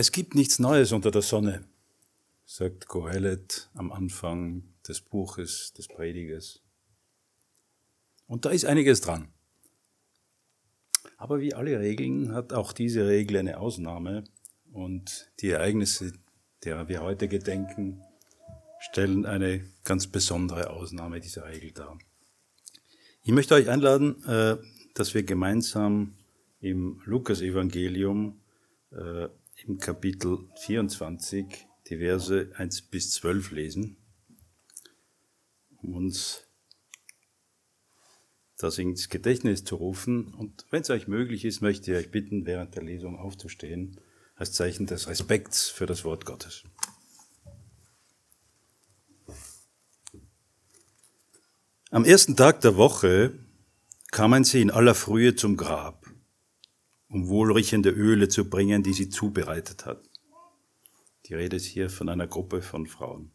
Es gibt nichts Neues unter der Sonne, sagt Kohelet am Anfang des Buches des Predigers. Und da ist einiges dran. Aber wie alle Regeln hat auch diese Regel eine Ausnahme und die Ereignisse, derer wir heute gedenken, stellen eine ganz besondere Ausnahme dieser Regel dar. Ich möchte euch einladen, äh, dass wir gemeinsam im Lukas-Evangelium äh, im Kapitel 24 die Verse 1 bis 12 lesen, um uns das ins Gedächtnis zu rufen. Und wenn es euch möglich ist, möchte ich euch bitten, während der Lesung aufzustehen, als Zeichen des Respekts für das Wort Gottes. Am ersten Tag der Woche kamen sie in aller Frühe zum Grab, um wohlriechende Öle zu bringen, die sie zubereitet hat. Die Rede ist hier von einer Gruppe von Frauen.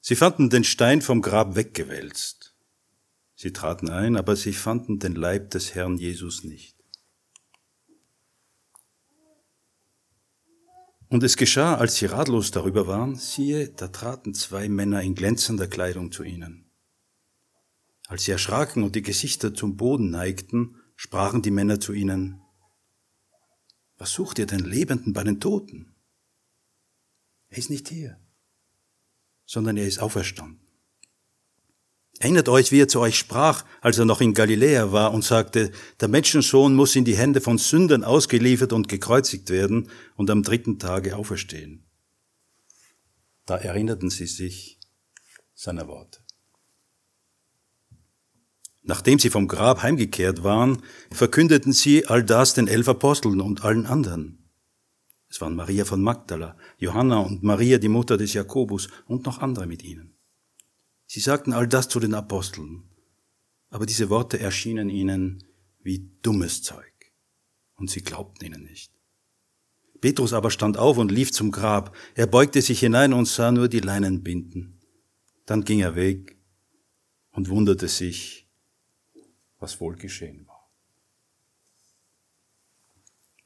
Sie fanden den Stein vom Grab weggewälzt. Sie traten ein, aber sie fanden den Leib des Herrn Jesus nicht. Und es geschah, als sie ratlos darüber waren, siehe, da traten zwei Männer in glänzender Kleidung zu ihnen. Als sie erschraken und die Gesichter zum Boden neigten, sprachen die Männer zu ihnen, was sucht ihr den Lebenden bei den Toten? Er ist nicht hier, sondern er ist auferstanden. Erinnert euch, wie er zu euch sprach, als er noch in Galiläa war und sagte, der Menschensohn muss in die Hände von Sündern ausgeliefert und gekreuzigt werden und am dritten Tage auferstehen. Da erinnerten sie sich seiner Worte. Nachdem sie vom Grab heimgekehrt waren, verkündeten sie all das den elf Aposteln und allen anderen. Es waren Maria von Magdala, Johanna und Maria, die Mutter des Jakobus und noch andere mit ihnen. Sie sagten all das zu den Aposteln, aber diese Worte erschienen ihnen wie dummes Zeug, und sie glaubten ihnen nicht. Petrus aber stand auf und lief zum Grab. Er beugte sich hinein und sah nur die Leinen binden. Dann ging er weg und wunderte sich, was wohl geschehen war.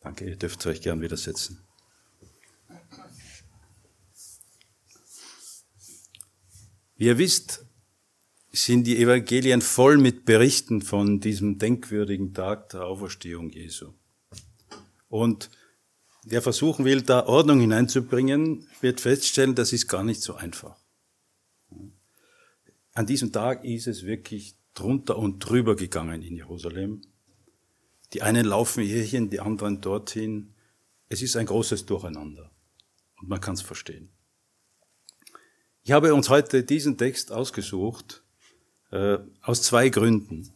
Danke, ihr dürft euch gern wieder setzen. Wie ihr wisst, sind die Evangelien voll mit Berichten von diesem denkwürdigen Tag der Auferstehung Jesu. Und wer versuchen will, da Ordnung hineinzubringen, wird feststellen, das ist gar nicht so einfach. An diesem Tag ist es wirklich drunter und drüber gegangen in Jerusalem. Die einen laufen hierhin, die anderen dorthin. Es ist ein großes Durcheinander. Und man kann es verstehen. Ich habe uns heute diesen Text ausgesucht äh, aus zwei Gründen.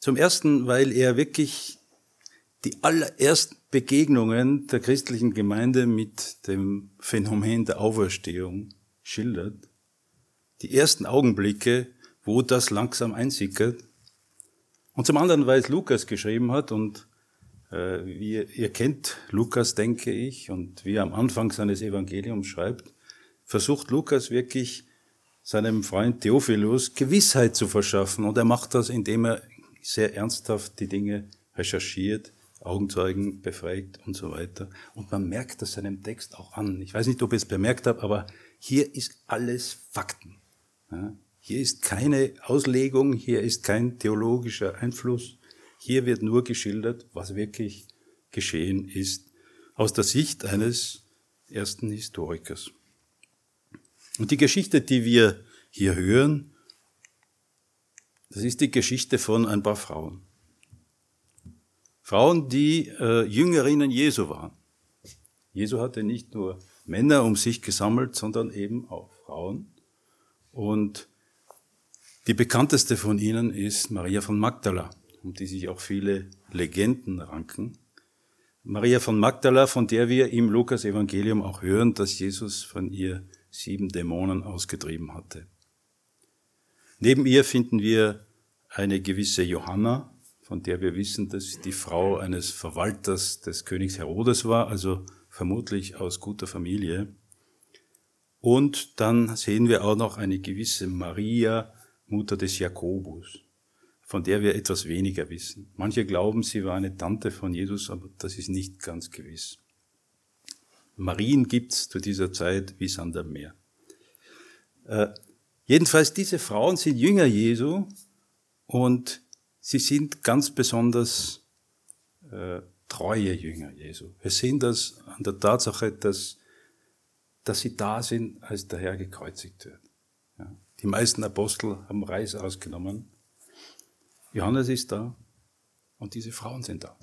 Zum ersten, weil er wirklich die allerersten Begegnungen der christlichen Gemeinde mit dem Phänomen der Auferstehung schildert. Die ersten Augenblicke, wo das langsam einsickert. Und zum anderen, weil es Lukas geschrieben hat und äh, wie, ihr kennt Lukas, denke ich, und wie er am Anfang seines Evangeliums schreibt, versucht Lukas wirklich seinem Freund Theophilus Gewissheit zu verschaffen. Und er macht das, indem er sehr ernsthaft die Dinge recherchiert, Augenzeugen befragt und so weiter. Und man merkt das seinem Text auch an. Ich weiß nicht, ob ihr es bemerkt habt, aber hier ist alles Fakten. Ja? Hier ist keine Auslegung, hier ist kein theologischer Einfluss. Hier wird nur geschildert, was wirklich geschehen ist, aus der Sicht eines ersten Historikers. Und die Geschichte, die wir hier hören, das ist die Geschichte von ein paar Frauen. Frauen, die äh, Jüngerinnen Jesu waren. Jesu hatte nicht nur Männer um sich gesammelt, sondern eben auch Frauen. Und die bekannteste von ihnen ist Maria von Magdala, um die sich auch viele Legenden ranken. Maria von Magdala, von der wir im Lukas-Evangelium auch hören, dass Jesus von ihr sieben Dämonen ausgetrieben hatte. Neben ihr finden wir eine gewisse Johanna, von der wir wissen, dass sie die Frau eines Verwalters des Königs Herodes war, also vermutlich aus guter Familie. Und dann sehen wir auch noch eine gewisse Maria, Mutter des Jakobus. von der wir etwas weniger wissen. Manche glauben, sie war eine Tante von Jesus, aber das ist nicht ganz gewiss. Marien gibt's zu dieser Zeit wie Sand am Meer. Äh, jedenfalls, diese Frauen sind Jünger Jesu und sie sind ganz besonders äh, treue Jünger Jesu. Wir sehen das an der Tatsache, dass, dass sie da sind, als der Herr gekreuzigt wird. Die meisten Apostel haben Reis ausgenommen. Johannes ist da und diese Frauen sind da.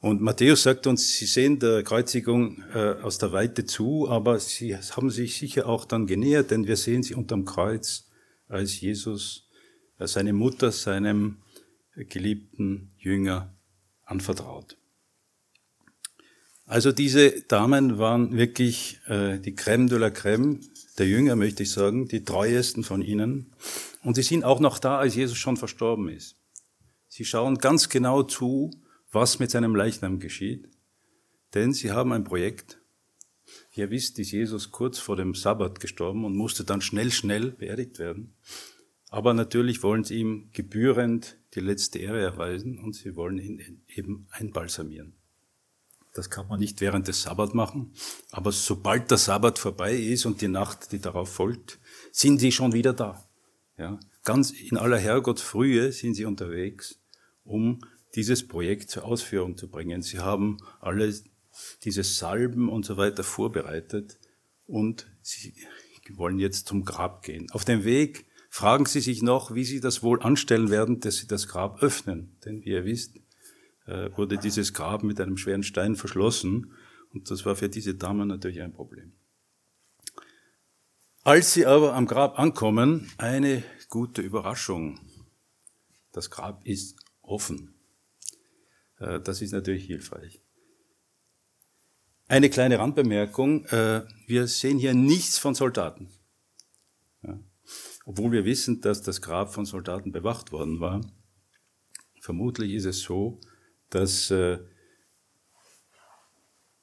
Und Matthäus sagt uns, sie sehen der Kreuzigung äh, aus der Weite zu, aber sie haben sich sicher auch dann genähert, denn wir sehen sie unterm Kreuz, als Jesus äh, seine Mutter seinem geliebten Jünger anvertraut. Also diese Damen waren wirklich äh, die Crème de la Crème der Jünger, möchte ich sagen, die treuesten von ihnen. Und sie sind auch noch da, als Jesus schon verstorben ist. Sie schauen ganz genau zu, was mit seinem Leichnam geschieht, denn sie haben ein Projekt. Ihr wisst, ist Jesus kurz vor dem Sabbat gestorben und musste dann schnell, schnell beerdigt werden. Aber natürlich wollen sie ihm gebührend die letzte Ehre erweisen und sie wollen ihn eben einbalsamieren. Das kann man nicht während des Sabbat machen, aber sobald der Sabbat vorbei ist und die Nacht, die darauf folgt, sind sie schon wieder da. Ja, ganz in aller Herrgottsfrühe sind sie unterwegs, um dieses Projekt zur Ausführung zu bringen. Sie haben alle diese Salben und so weiter vorbereitet und sie wollen jetzt zum Grab gehen. Auf dem Weg fragen sie sich noch, wie sie das wohl anstellen werden, dass sie das Grab öffnen. Denn wie ihr wisst, äh, wurde dieses Grab mit einem schweren Stein verschlossen und das war für diese Damen natürlich ein Problem. Als sie aber am Grab ankommen, eine gute Überraschung. Das Grab ist offen. Äh, das ist natürlich hilfreich. Eine kleine Randbemerkung. Äh, wir sehen hier nichts von Soldaten. Obwohl wir wissen, dass das Grab von Soldaten bewacht worden war. Vermutlich ist es so, dass äh,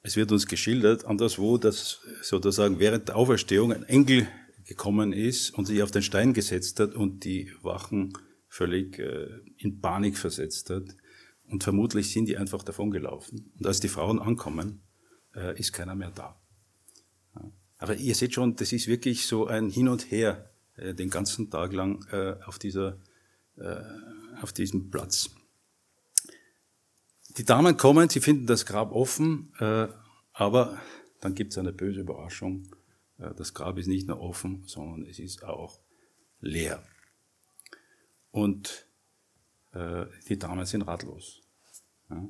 es wird uns geschildert, anderswo, dass sozusagen während der Auferstehung ein Engel gekommen ist und sich auf den Stein gesetzt hat und die Wachen völlig in Panik versetzt hat. Und vermutlich sind die einfach davongelaufen. Und als die Frauen ankommen, äh, ist keiner mehr da. Aber ihr seht schon, das ist wirklich so ein Hin und Her äh, den ganzen Tag lang äh, auf, dieser, äh, auf diesem Platz. Die Damen kommen, sie finden das Grab offen, äh, aber dann gibt es eine böse Überraschung. Äh, das Grab ist nicht nur offen, sondern es ist auch leer. Und äh, die Damen sind ratlos.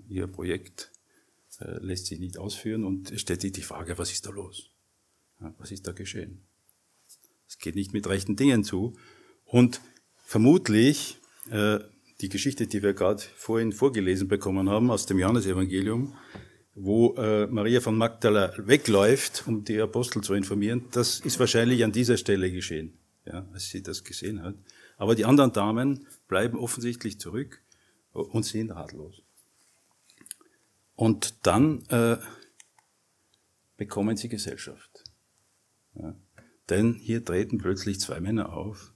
ihr Projekt äh, lässt sich nicht ausführen und es stellt sich die Frage, was ist da los? was ist da geschehen? Es geht nicht mit rechten Dingen zu. Und vermutlich äh, die Geschichte, die wir gerade vorhin vorgelesen bekommen haben aus dem Johannesevangelium, wo Maria von Magdala wegläuft, um die Apostel zu informieren, das ist wahrscheinlich an dieser Stelle geschehen, ja, als sie das gesehen hat. Aber die anderen Damen bleiben offensichtlich zurück und sind ratlos. Und dann äh, bekommen sie Gesellschaft. Ja. Denn hier treten plötzlich zwei Männer auf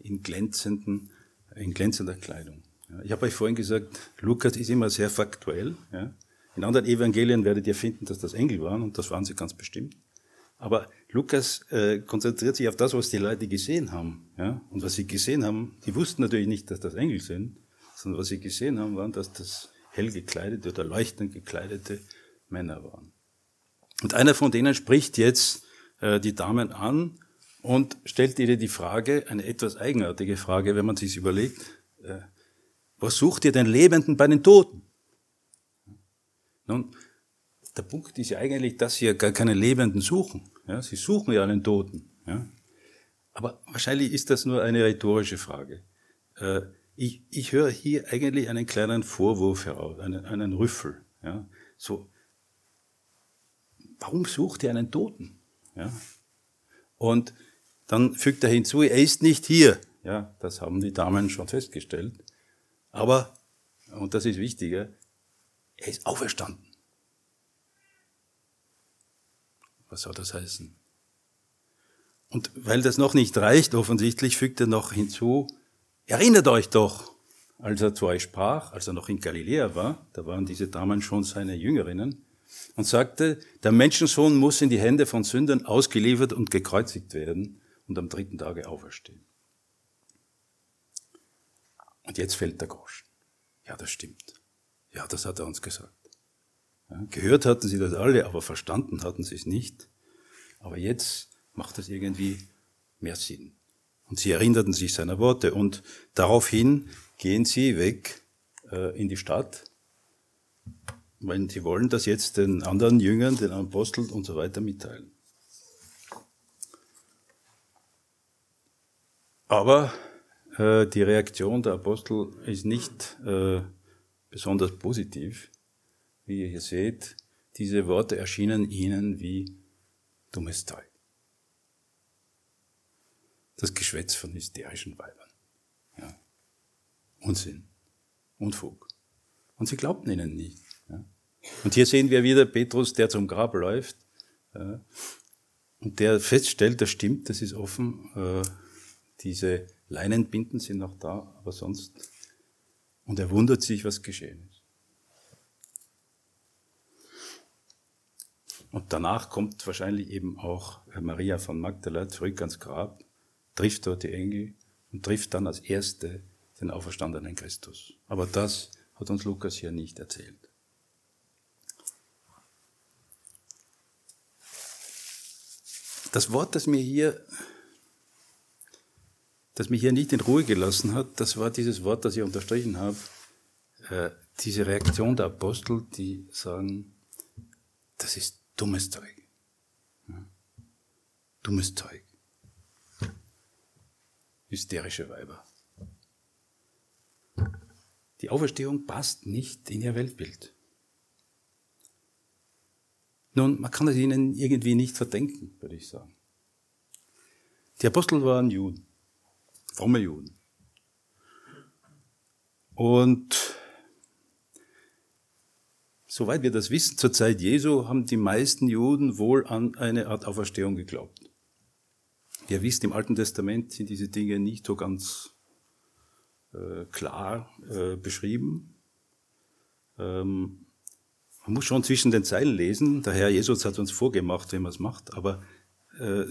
in, glänzenden, in glänzender Kleidung. Ich habe euch vorhin gesagt, Lukas ist immer sehr faktuell. Ja. In anderen Evangelien werdet ihr finden, dass das Engel waren und das waren sie ganz bestimmt. Aber Lukas äh, konzentriert sich auf das, was die Leute gesehen haben. Ja? Und was sie gesehen haben, die wussten natürlich nicht, dass das Engel sind, sondern was sie gesehen haben, waren, dass das hell gekleidete oder leuchtend gekleidete Männer waren. Und einer von denen spricht jetzt äh, die Damen an und stellt ihnen die Frage, eine etwas eigenartige Frage, wenn man sich überlegt, äh, was sucht ihr den Lebenden bei den Toten? Nun, der Punkt ist ja eigentlich, dass sie ja gar keine Lebenden suchen. Ja, sie suchen ja einen Toten. Ja. Aber wahrscheinlich ist das nur eine rhetorische Frage. Äh, ich, ich höre hier eigentlich einen kleinen Vorwurf heraus, einen, einen Rüffel. Ja. So, warum sucht ihr einen Toten? Ja. Und dann fügt er hinzu, er ist nicht hier. Ja, das haben die Damen schon festgestellt. Aber, und das ist wichtiger, er ist auferstanden. Was soll das heißen? Und weil das noch nicht reicht, offensichtlich fügt er noch hinzu, Erinnert euch doch, als er zu euch sprach, als er noch in Galiläa war, da waren diese Damen schon seine Jüngerinnen, und sagte, der Menschensohn muss in die Hände von Sündern ausgeliefert und gekreuzigt werden und am dritten Tage auferstehen. Und jetzt fällt der Groschen. Ja, das stimmt. Ja, das hat er uns gesagt. Ja, gehört hatten sie das alle, aber verstanden hatten sie es nicht. Aber jetzt macht es irgendwie mehr Sinn. Und sie erinnerten sich seiner Worte und daraufhin gehen sie weg äh, in die Stadt, weil sie wollen das jetzt den anderen Jüngern, den Aposteln und so weiter mitteilen. Aber äh, die Reaktion der Apostel ist nicht äh, besonders positiv. Wie ihr hier seht, diese Worte erschienen ihnen wie dummes Zeug. Das Geschwätz von hysterischen Weibern. Ja. Unsinn. Unfug. Und sie glaubten ihnen nicht. Ja. Und hier sehen wir wieder Petrus, der zum Grab läuft ja, und der feststellt, das stimmt, das ist offen, äh, diese Leinenbinden sind noch da, aber sonst. Und er wundert sich, was geschehen ist. Und danach kommt wahrscheinlich eben auch Maria von Magdala zurück ans Grab, trifft dort die Engel und trifft dann als Erste den auferstandenen Christus. Aber das hat uns Lukas hier nicht erzählt. Das Wort, das mir hier das mich hier nicht in Ruhe gelassen hat, das war dieses Wort, das ich unterstrichen habe, äh, diese Reaktion der Apostel, die sagen, das ist dummes Zeug. Dummes Zeug. Hysterische Weiber. Die Auferstehung passt nicht in ihr Weltbild. Nun, man kann es ihnen irgendwie nicht verdenken, würde ich sagen. Die Apostel waren Juden fromme Juden. Und soweit wir das wissen, zur Zeit Jesu haben die meisten Juden wohl an eine Art Auferstehung geglaubt. Ihr wisst, im Alten Testament sind diese Dinge nicht so ganz äh, klar äh, beschrieben. Ähm, man muss schon zwischen den Zeilen lesen. Der Herr Jesus hat uns vorgemacht, wie man es macht, aber äh,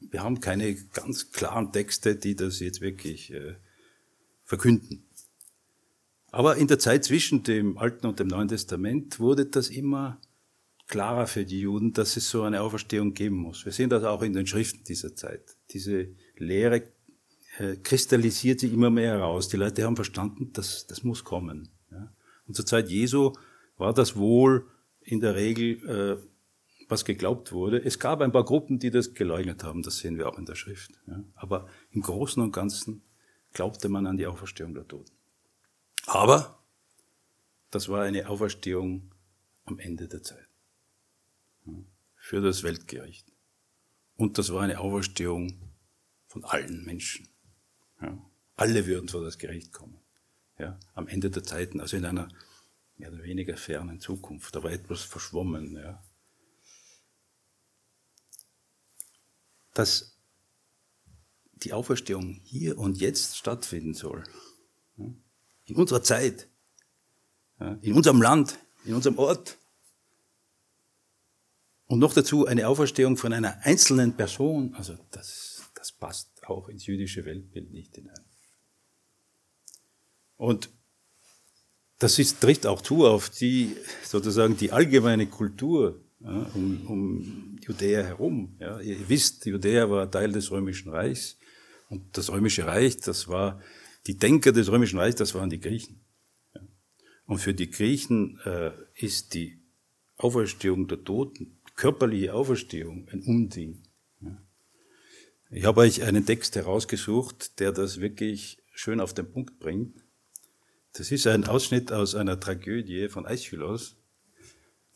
wir haben keine ganz klaren Texte, die das jetzt wirklich äh, verkünden. Aber in der Zeit zwischen dem Alten und dem Neuen Testament wurde das immer klarer für die Juden, dass es so eine Auferstehung geben muss. Wir sehen das auch in den Schriften dieser Zeit. Diese Lehre äh, kristallisiert sich immer mehr heraus. Die Leute haben verstanden, dass das muss kommen. Ja? Und zur Zeit Jesu war das wohl in der Regel äh, was geglaubt wurde. Es gab ein paar Gruppen, die das geleugnet haben, das sehen wir auch in der Schrift. Ja. Aber im Großen und Ganzen glaubte man an die Auferstehung der Toten. Aber das war eine Auferstehung am Ende der Zeit. Ja, für das Weltgericht. Und das war eine Auferstehung von allen Menschen. Ja. Alle würden vor das Gericht kommen. Ja, am Ende der Zeiten, also in einer mehr oder weniger fernen Zukunft, aber etwas verschwommen. Ja. Dass die Auferstehung hier und jetzt stattfinden soll. In unserer Zeit, in unserem Land, in unserem Ort. Und noch dazu eine Auferstehung von einer einzelnen Person. Also das, das passt auch ins jüdische Weltbild nicht hinein. Und das ist, trifft auch zu auf die, sozusagen die allgemeine Kultur ja, um, um Judäa herum. Ja. Ihr wisst, Judäa war Teil des Römischen Reichs und das Römische Reich, das war die Denker des Römischen Reichs, das waren die Griechen. Ja. Und für die Griechen äh, ist die Auferstehung der Toten, körperliche Auferstehung, ein Unding. Ja. Ich habe euch einen Text herausgesucht, der das wirklich schön auf den Punkt bringt. Das ist ein Ausschnitt aus einer Tragödie von Aeschylus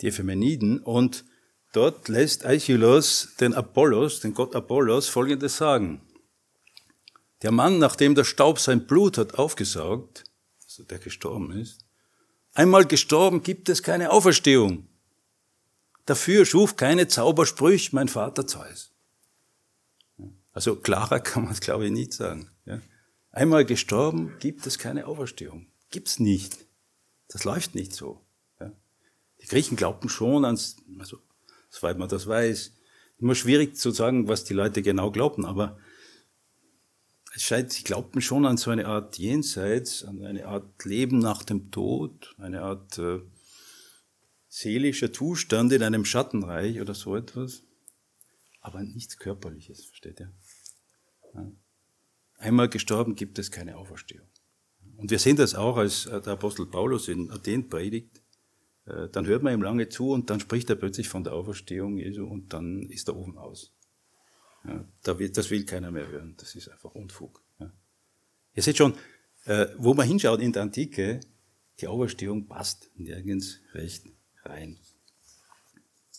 die Ephemeniden, und dort lässt Aeschylus den Apollos, den Gott Apollos, Folgendes sagen. Der Mann, nachdem der Staub sein Blut hat aufgesaugt, also der gestorben ist, einmal gestorben gibt es keine Auferstehung. Dafür schuf keine Zaubersprüche mein Vater Zeus. Also klarer kann man es, glaube ich, nicht sagen. Einmal gestorben, gibt es keine Auferstehung. Gibt's nicht. Das läuft nicht so. Die Griechen glaubten schon ans, also, soweit man das weiß, immer schwierig zu sagen, was die Leute genau glaubten, aber es scheint, sie glaubten schon an so eine Art Jenseits, an eine Art Leben nach dem Tod, eine Art äh, seelischer Zustand in einem Schattenreich oder so etwas, aber nichts Körperliches, versteht ihr? Ja. Einmal gestorben gibt es keine Auferstehung. Und wir sehen das auch, als der Apostel Paulus in Athen predigt, äh, dann hört man ihm lange zu und dann spricht er plötzlich von der Auferstehung Jesu und dann ist der Ofen aus. Ja, das will keiner mehr hören. Das ist einfach Unfug. Ja. Ihr seht schon, äh, wo man hinschaut in der Antike, die Auferstehung passt nirgends recht rein.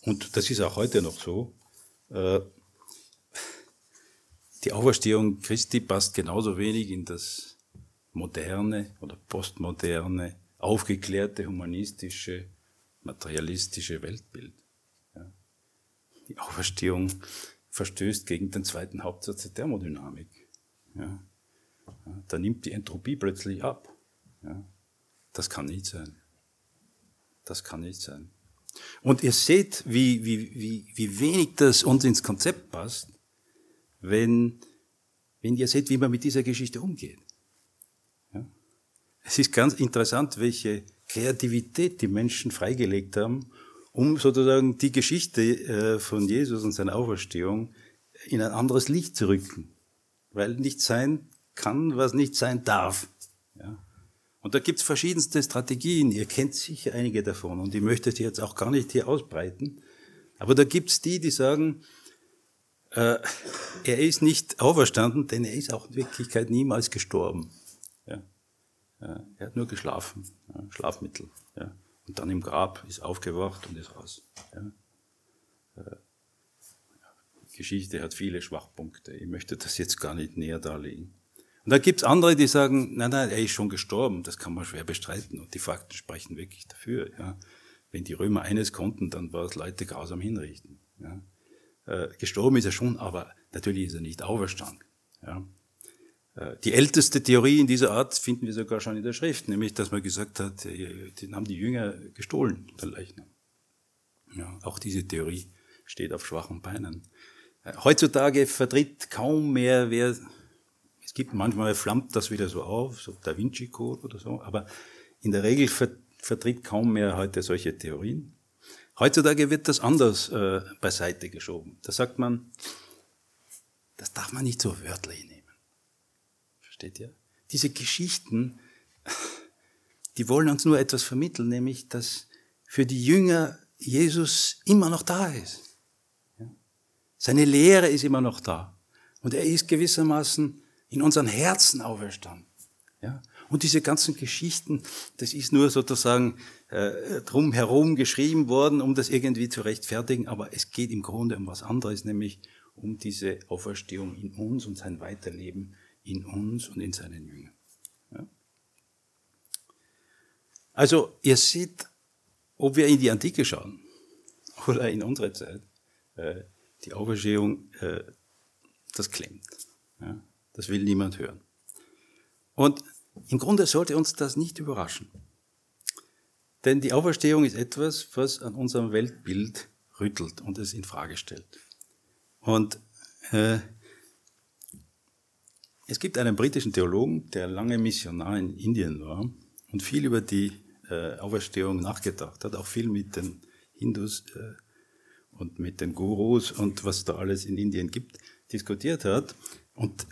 Und das ist auch heute noch so. Äh, die Auferstehung Christi passt genauso wenig in das moderne oder postmoderne, aufgeklärte, humanistische, materialistische Weltbild. Die Auferstehung verstößt gegen den zweiten Hauptsatz der Thermodynamik. Ja. Da nimmt die Entropie plötzlich ab. Ja. Das kann nicht sein. Das kann nicht sein. Und ihr seht, wie, wie, wie, wie wenig das uns ins Konzept passt, wenn, wenn ihr seht, wie man mit dieser Geschichte umgeht. Ja. Es ist ganz interessant, welche Kreativität die Menschen freigelegt haben, um sozusagen die Geschichte äh, von Jesus und seiner Auferstehung in ein anderes Licht zu rücken. Weil nicht sein kann, was nicht sein darf. Ja. Und da gibt's verschiedenste Strategien. Ihr kennt sicher einige davon und ich möchte sie jetzt auch gar nicht hier ausbreiten. Aber da gibt's die, die sagen, äh, er ist nicht auferstanden, denn er ist auch in Wirklichkeit niemals gestorben. Er hat nur geschlafen, Schlafmittel. Ja. Und dann im Grab ist aufgewacht und ist raus. Ja. Äh, Geschichte hat viele Schwachpunkte. Ich möchte das jetzt gar nicht näher darlegen. Und da gibt's andere, die sagen, nein, nein, er ist schon gestorben, das kann man schwer bestreiten. Und die Fakten sprechen wirklich dafür. Ja. Wenn die Römer eines konnten, dann war es Leute grausam hinrichten. Ja. Äh, gestorben ist er schon, aber natürlich ist er nicht auferstanden. Ja. Äh, die älteste Theorie in dieser Art finden wir sogar schon in der Schrift, nämlich, dass man gesagt hat, äh, den haben die Jünger gestohlen, der Leichnam. Ja, auch diese Theorie steht auf schwachen Beinen. Äh, heutzutage vertritt kaum mehr wer, es gibt manchmal flammt das wieder so auf, so Da Vinci Code oder so, aber in der Regel vertritt kaum mehr heute solche Theorien. Heutzutage wird das anders äh, beiseite geschoben. Da sagt man, das darf man nicht so wörtlich nehmen. Versteht ihr? Diese Geschichten, die wollen uns nur etwas vermitteln, nämlich, dass für die Jünger Jesus immer noch da ist. Seine Lehre ist immer noch da. Und er ist gewissermaßen in unseren Herzen auferstanden. Ja? Und diese ganzen Geschichten, das ist nur sozusagen äh, drumherum geschrieben worden, um das irgendwie zu rechtfertigen, aber es geht im Grunde um was anderes, nämlich um diese Auferstehung in uns und sein Weiterleben in uns und in seinen Jüngern. Ja? Also ihr seht, ob wir in die Antike schauen oder in unsere Zeit, äh, die Auferstehung, äh, das klemmt. Ja? Das will niemand hören. Und im Grunde sollte uns das nicht überraschen. Denn die Auferstehung ist etwas, was an unserem Weltbild rüttelt und es in Frage stellt. Und äh, es gibt einen britischen Theologen, der lange Missionar in Indien war und viel über die äh, Auferstehung nachgedacht hat, auch viel mit den Hindus äh, und mit den Gurus und was da alles in Indien gibt, diskutiert hat. Und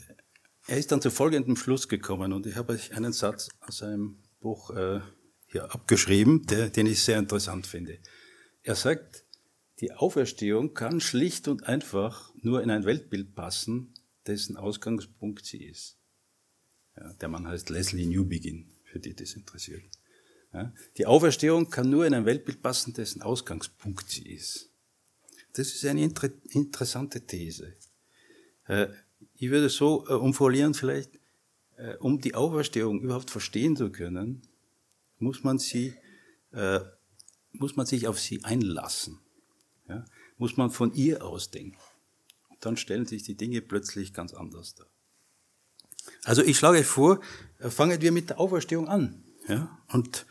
er ist dann zu folgendem Schluss gekommen und ich habe euch einen Satz aus seinem Buch äh, hier abgeschrieben, der, den ich sehr interessant finde. Er sagt, die Auferstehung kann schlicht und einfach nur in ein Weltbild passen, dessen Ausgangspunkt sie ist. Ja, der Mann heißt Leslie Newbegin, für die das interessiert. Ja, die Auferstehung kann nur in ein Weltbild passen, dessen Ausgangspunkt sie ist. Das ist eine inter interessante These. Äh, ich würde so äh, umformulieren vielleicht, äh, um die Auferstehung überhaupt verstehen zu können, muss man sie, äh, muss man sich auf sie einlassen. Ja? Muss man von ihr ausdenken dann stellen sich die Dinge plötzlich ganz anders dar. Also ich schlage vor, fangen wir mit der Auferstehung an. Ja? Und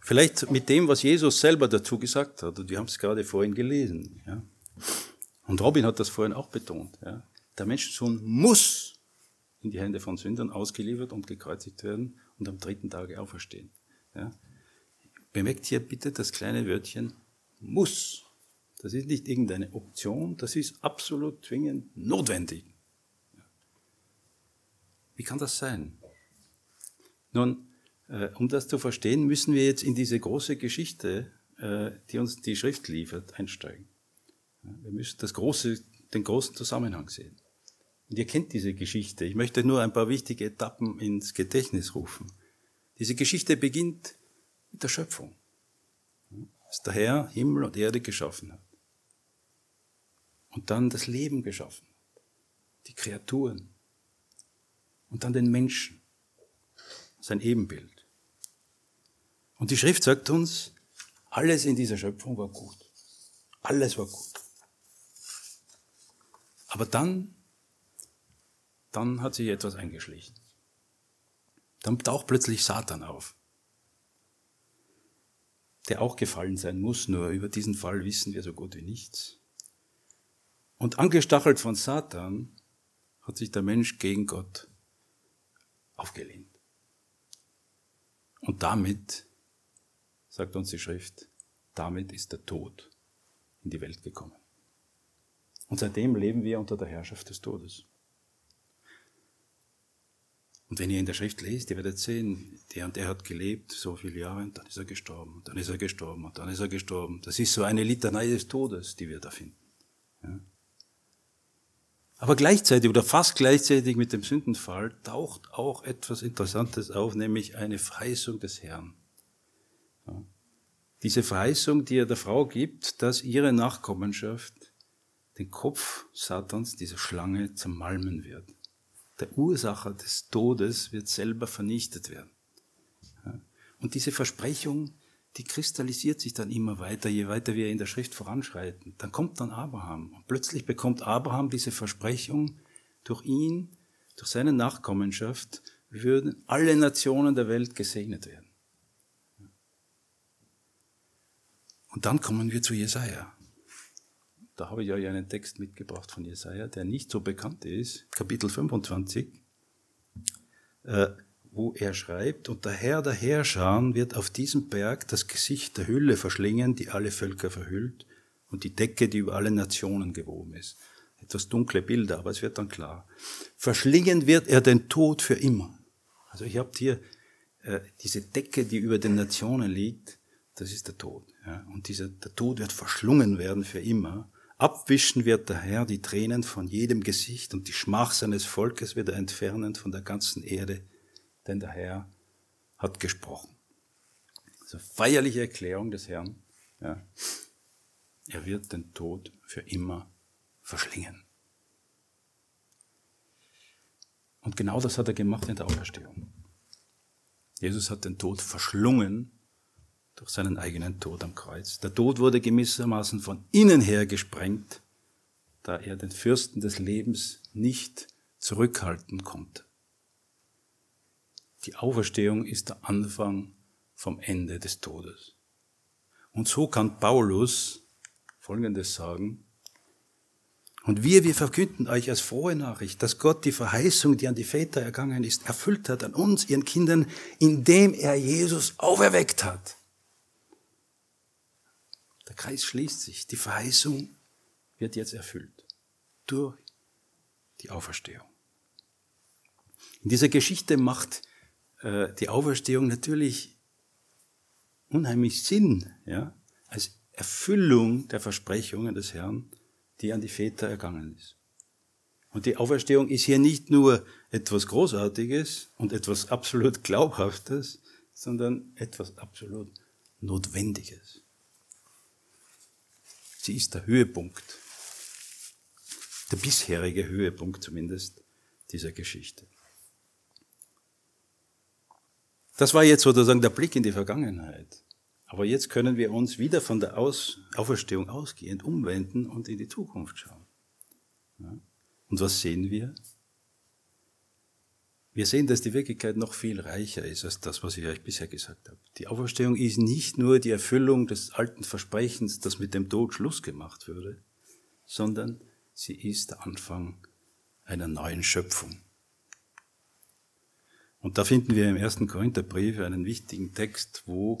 vielleicht mit dem, was Jesus selber dazu gesagt hat. Und wir haben es gerade vorhin gelesen. Ja? Und Robin hat das vorhin auch betont. Ja? Der Menschensohn muss in die Hände von Sündern ausgeliefert und gekreuzigt werden und am dritten Tage auferstehen. Ja? Bemerkt hier bitte das kleine Wörtchen muss. Das ist nicht irgendeine Option, das ist absolut zwingend notwendig. Wie kann das sein? Nun, äh, um das zu verstehen, müssen wir jetzt in diese große Geschichte, äh, die uns die Schrift liefert, einsteigen. Wir müssen das große, den großen Zusammenhang sehen. Und ihr kennt diese Geschichte. Ich möchte nur ein paar wichtige Etappen ins Gedächtnis rufen. Diese Geschichte beginnt mit der Schöpfung. Dass der Herr Himmel und Erde geschaffen hat. Und dann das Leben geschaffen. Die Kreaturen. Und dann den Menschen. Sein Ebenbild. Und die Schrift sagt uns, alles in dieser Schöpfung war gut. Alles war gut. Aber dann, dann hat sich etwas eingeschlichen. Dann taucht plötzlich Satan auf, der auch gefallen sein muss, nur über diesen Fall wissen wir so gut wie nichts. Und angestachelt von Satan hat sich der Mensch gegen Gott aufgelehnt. Und damit, sagt uns die Schrift, damit ist der Tod in die Welt gekommen. Und seitdem leben wir unter der Herrschaft des Todes. Und wenn ihr in der Schrift lest, ihr werdet sehen, der und der hat gelebt so viele Jahre und dann ist er gestorben, und dann ist er gestorben und dann ist er gestorben. Das ist so eine Litanei des Todes, die wir da finden. Ja. Aber gleichzeitig oder fast gleichzeitig mit dem Sündenfall taucht auch etwas Interessantes auf, nämlich eine Verheißung des Herrn. Diese Verheißung, die er der Frau gibt, dass ihre Nachkommenschaft den Kopf Satans, dieser Schlange, zermalmen wird. Der Ursacher des Todes wird selber vernichtet werden. Und diese Versprechung, die kristallisiert sich dann immer weiter, je weiter wir in der Schrift voranschreiten. Dann kommt dann Abraham. Und plötzlich bekommt Abraham diese Versprechung, durch ihn, durch seine Nachkommenschaft, würden alle Nationen der Welt gesegnet werden. Und dann kommen wir zu Jesaja da habe ich euch einen Text mitgebracht von Jesaja, der nicht so bekannt ist, Kapitel 25, äh, wo er schreibt, und der Herr der Herrscher wird auf diesem Berg das Gesicht der Hülle verschlingen, die alle Völker verhüllt, und die Decke, die über alle Nationen gewoben ist. Etwas dunkle Bilder, aber es wird dann klar. Verschlingen wird er den Tod für immer. Also ihr habt hier äh, diese Decke, die über den Nationen liegt, das ist der Tod. Ja? Und dieser, der Tod wird verschlungen werden für immer. Abwischen wird der Herr die Tränen von jedem Gesicht und die Schmach seines Volkes wird er entfernen von der ganzen Erde, denn der Herr hat gesprochen. Also feierliche Erklärung des Herrn. Ja. Er wird den Tod für immer verschlingen. Und genau das hat er gemacht in der Auferstehung. Jesus hat den Tod verschlungen durch seinen eigenen Tod am Kreuz. Der Tod wurde gewissermaßen von innen her gesprengt, da er den Fürsten des Lebens nicht zurückhalten konnte. Die Auferstehung ist der Anfang vom Ende des Todes. Und so kann Paulus Folgendes sagen. Und wir, wir verkünden euch als frohe Nachricht, dass Gott die Verheißung, die an die Väter ergangen ist, erfüllt hat an uns, ihren Kindern, indem er Jesus auferweckt hat der Kreis schließt sich. Die Verheißung wird jetzt erfüllt durch die Auferstehung. In dieser Geschichte macht äh, die Auferstehung natürlich unheimlich Sinn, ja, als Erfüllung der Versprechungen des Herrn, die an die Väter ergangen ist. Und die Auferstehung ist hier nicht nur etwas Großartiges und etwas absolut Glaubhaftes, sondern etwas absolut Notwendiges. Sie ist der Höhepunkt, der bisherige Höhepunkt zumindest dieser Geschichte. Das war jetzt sozusagen der Blick in die Vergangenheit. Aber jetzt können wir uns wieder von der Aus Auferstehung ausgehend umwenden und in die Zukunft schauen. Ja? Und was sehen wir? wir sehen, dass die Wirklichkeit noch viel reicher ist als das, was ich euch bisher gesagt habe. Die Auferstehung ist nicht nur die Erfüllung des alten Versprechens, das mit dem Tod Schluss gemacht würde, sondern sie ist der Anfang einer neuen Schöpfung. Und da finden wir im ersten Korintherbrief einen wichtigen Text, wo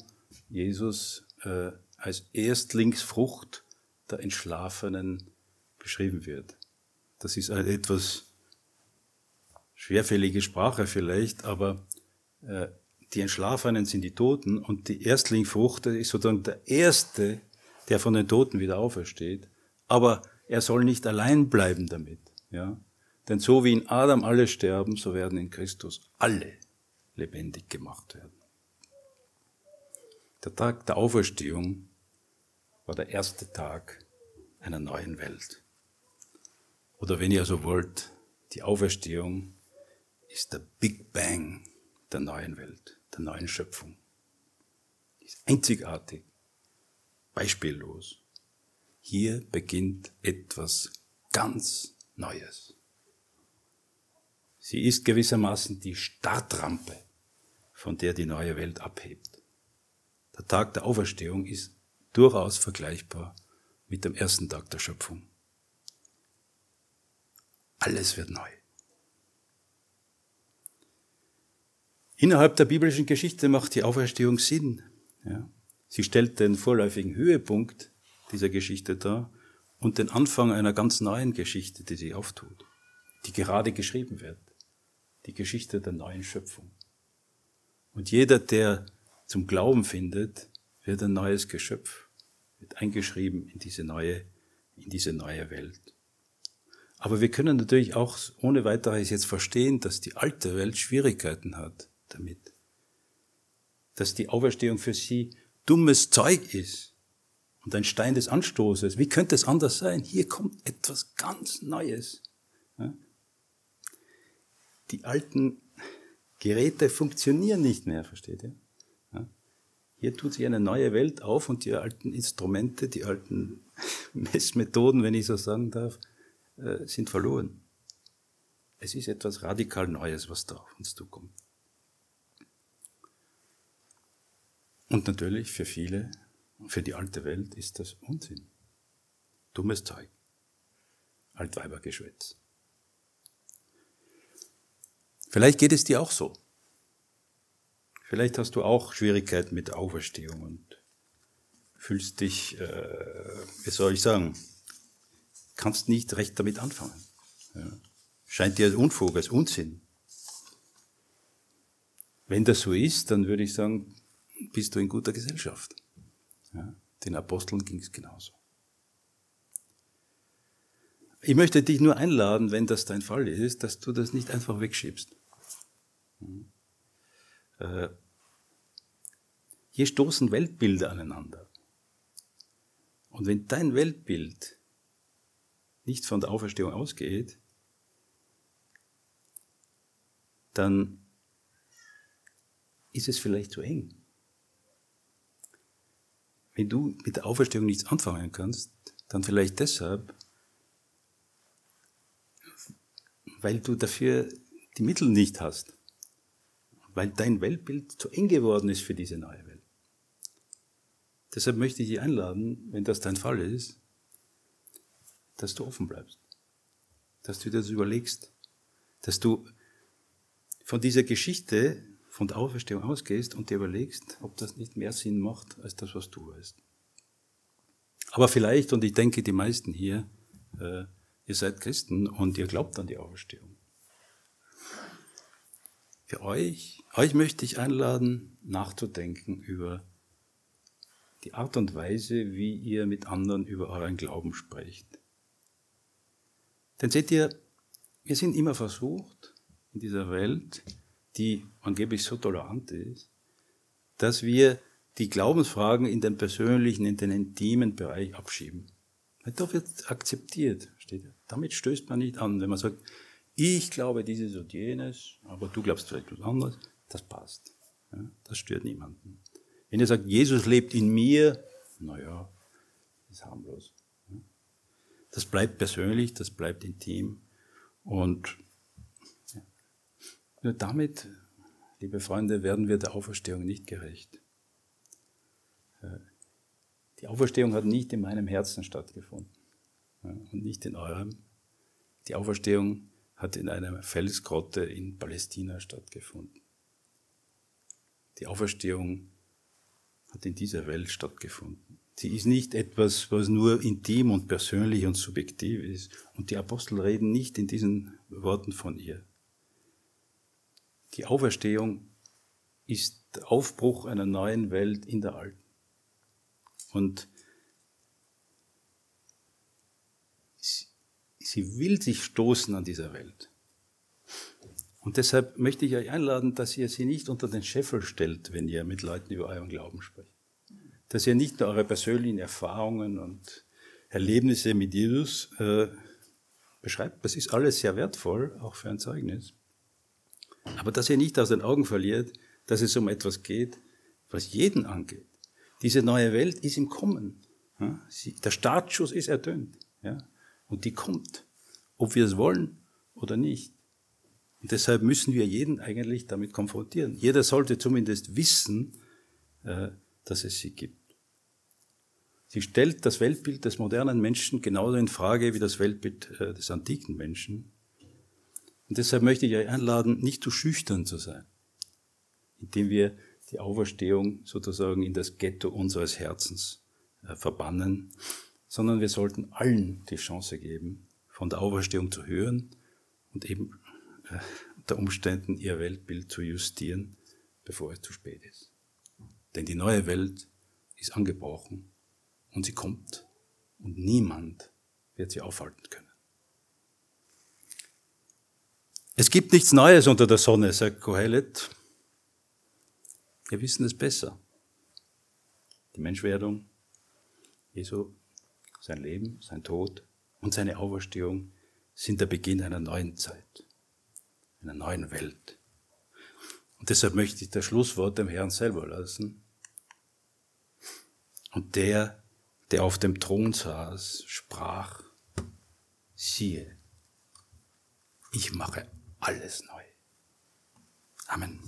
Jesus äh, als Erstlingsfrucht der Entschlafenen beschrieben wird. Das ist eine etwas schwerfällige Sprache vielleicht, aber äh, die Entschlafenen sind die Toten und die Erstlingfrucht ist sozusagen der Erste, der von den Toten wieder aufersteht. Aber er soll nicht allein bleiben damit. Ja? Denn so wie in Adam alle sterben, so werden in Christus alle lebendig gemacht werden. Der Tag der Auferstehung war der erste Tag einer neuen Welt. Oder wenn ihr so wollt, die Auferstehung ist der Big Bang der neuen Welt, der neuen Schöpfung. Ist einzigartig, beispiellos. Hier beginnt etwas ganz Neues. Sie ist gewissermaßen die Startrampe, von der die neue Welt abhebt. Der Tag der Auferstehung ist durchaus vergleichbar mit dem ersten Tag der Schöpfung. Alles wird neu. Innerhalb der biblischen Geschichte macht die Auferstehung Sinn. Ja. Sie stellt den vorläufigen Höhepunkt dieser Geschichte dar und den Anfang einer ganz neuen Geschichte, die sich auftut, die gerade geschrieben wird. Die Geschichte der neuen Schöpfung. Und jeder, der zum Glauben findet, wird ein neues Geschöpf, wird eingeschrieben in diese neue, in diese neue Welt. Aber wir können natürlich auch ohne weiteres jetzt verstehen, dass die alte Welt Schwierigkeiten hat damit. Dass die Auferstehung für sie dummes Zeug ist und ein Stein des Anstoßes. Wie könnte es anders sein? Hier kommt etwas ganz Neues. Die alten Geräte funktionieren nicht mehr, versteht ihr? Hier tut sich eine neue Welt auf und die alten Instrumente, die alten Messmethoden, wenn ich so sagen darf, äh, sind verloren. Es ist etwas radikal Neues, was da auf uns zukommt. Und natürlich für viele, für die alte Welt ist das Unsinn. Dummes Zeug. Altweibergeschwätz. Vielleicht geht es dir auch so. Vielleicht hast du auch Schwierigkeiten mit Auferstehung und fühlst dich, äh, wie soll ich sagen, kannst nicht recht damit anfangen. Ja. Scheint dir als Unfug, als Unsinn. Wenn das so ist, dann würde ich sagen, bist du in guter Gesellschaft. Ja, den Aposteln ging es genauso. Ich möchte dich nur einladen, wenn das dein Fall ist, dass du das nicht einfach wegschiebst. Äh, hier stoßen Weltbilder aneinander. Und wenn dein Weltbild nicht von der Auferstehung ausgeht, dann ist es vielleicht zu eng. Wenn du mit der Auferstehung nichts anfangen kannst, dann vielleicht deshalb, weil du dafür die Mittel nicht hast, weil dein Weltbild zu eng geworden ist für diese neue Welt. Deshalb möchte ich dich einladen, wenn das dein Fall ist, dass du offen bleibst, dass du dir das überlegst, dass du von dieser Geschichte von der Auferstehung ausgehst und dir überlegst, ob das nicht mehr Sinn macht als das, was du weißt. Aber vielleicht, und ich denke, die meisten hier, äh, ihr seid Christen und ihr glaubt an die Auferstehung. Für euch, euch möchte ich einladen, nachzudenken über die Art und Weise, wie ihr mit anderen über euren Glauben sprecht. Denn seht ihr, wir sind immer versucht, in dieser Welt die angeblich so tolerant ist, dass wir die Glaubensfragen in den persönlichen, in den intimen Bereich abschieben. Da wird akzeptiert. Steht. Damit stößt man nicht an. Wenn man sagt, ich glaube dieses und jenes, aber du glaubst vielleicht was anderes, das passt. Ja, das stört niemanden. Wenn ihr sagt, Jesus lebt in mir, naja, ist harmlos. Das bleibt persönlich, das bleibt intim und Nur damit, liebe Freunde, werden wir der Auferstehung nicht gerecht. Die Auferstehung hat nicht in meinem Herzen stattgefunden und nicht in eurem. Die Auferstehung hat in einer Felsgrotte in Palästina stattgefunden. Die Auferstehung hat in dieser Welt stattgefunden. Sie ist nicht etwas, was nur intim und persönlich und subjektiv ist. Und die Apostel reden nicht in diesen Worten von ihr. Die Auferstehung ist der Aufbruch einer neuen Welt in der alten. Und sie will sich stoßen an dieser Welt. Und deshalb möchte ich euch einladen, dass ihr sie nicht unter den Scheffel stellt, wenn ihr mit Leuten über euren Glauben spricht. Dass ihr nicht nur eure persönlichen Erfahrungen und Erlebnisse mit Jesus äh, beschreibt. Das ist alles sehr wertvoll, auch für ein Zeugnis. Aber dass ihr nicht aus den Augen verliert, dass es um etwas geht, was jeden angeht. Diese neue Welt ist im Kommen. Ja? Sie, der Startschuss ist ertönt. Ja? Und die kommt, ob wir es wollen oder nicht. Und deshalb müssen wir jeden eigentlich damit konfrontieren. Jeder sollte zumindest wissen, äh, dass es sie gibt. Sie stellt das Weltbild des modernen Menschen genauso in Frage wie das Weltbild äh, des antiken Menschen. Und deshalb möchte ich euch einladen, nicht zu schüchtern zu sein, indem wir die Auferstehung sozusagen in das Ghetto unseres Herzens äh, verbannen, sondern wir sollten allen die Chance geben, von der Auferstehung zu hören und eben äh, unter Umständen ihr Weltbild zu justieren, bevor es zu spät ist. Denn die neue Welt ist angebrochen und sie kommt und niemand wird sie aufhalten können. Es gibt nichts Neues unter der Sonne, sagt Kohelet. Wir wissen es besser. Die Menschwerdung, Jesu, sein Leben, sein Tod und seine Auferstehung sind der Beginn einer neuen Zeit einer neuen Welt. Und deshalb möchte ich das Schlusswort dem Herrn selber lassen. Und der, der auf dem Thron saß, sprach, siehe, ich mache alles neu. Amen.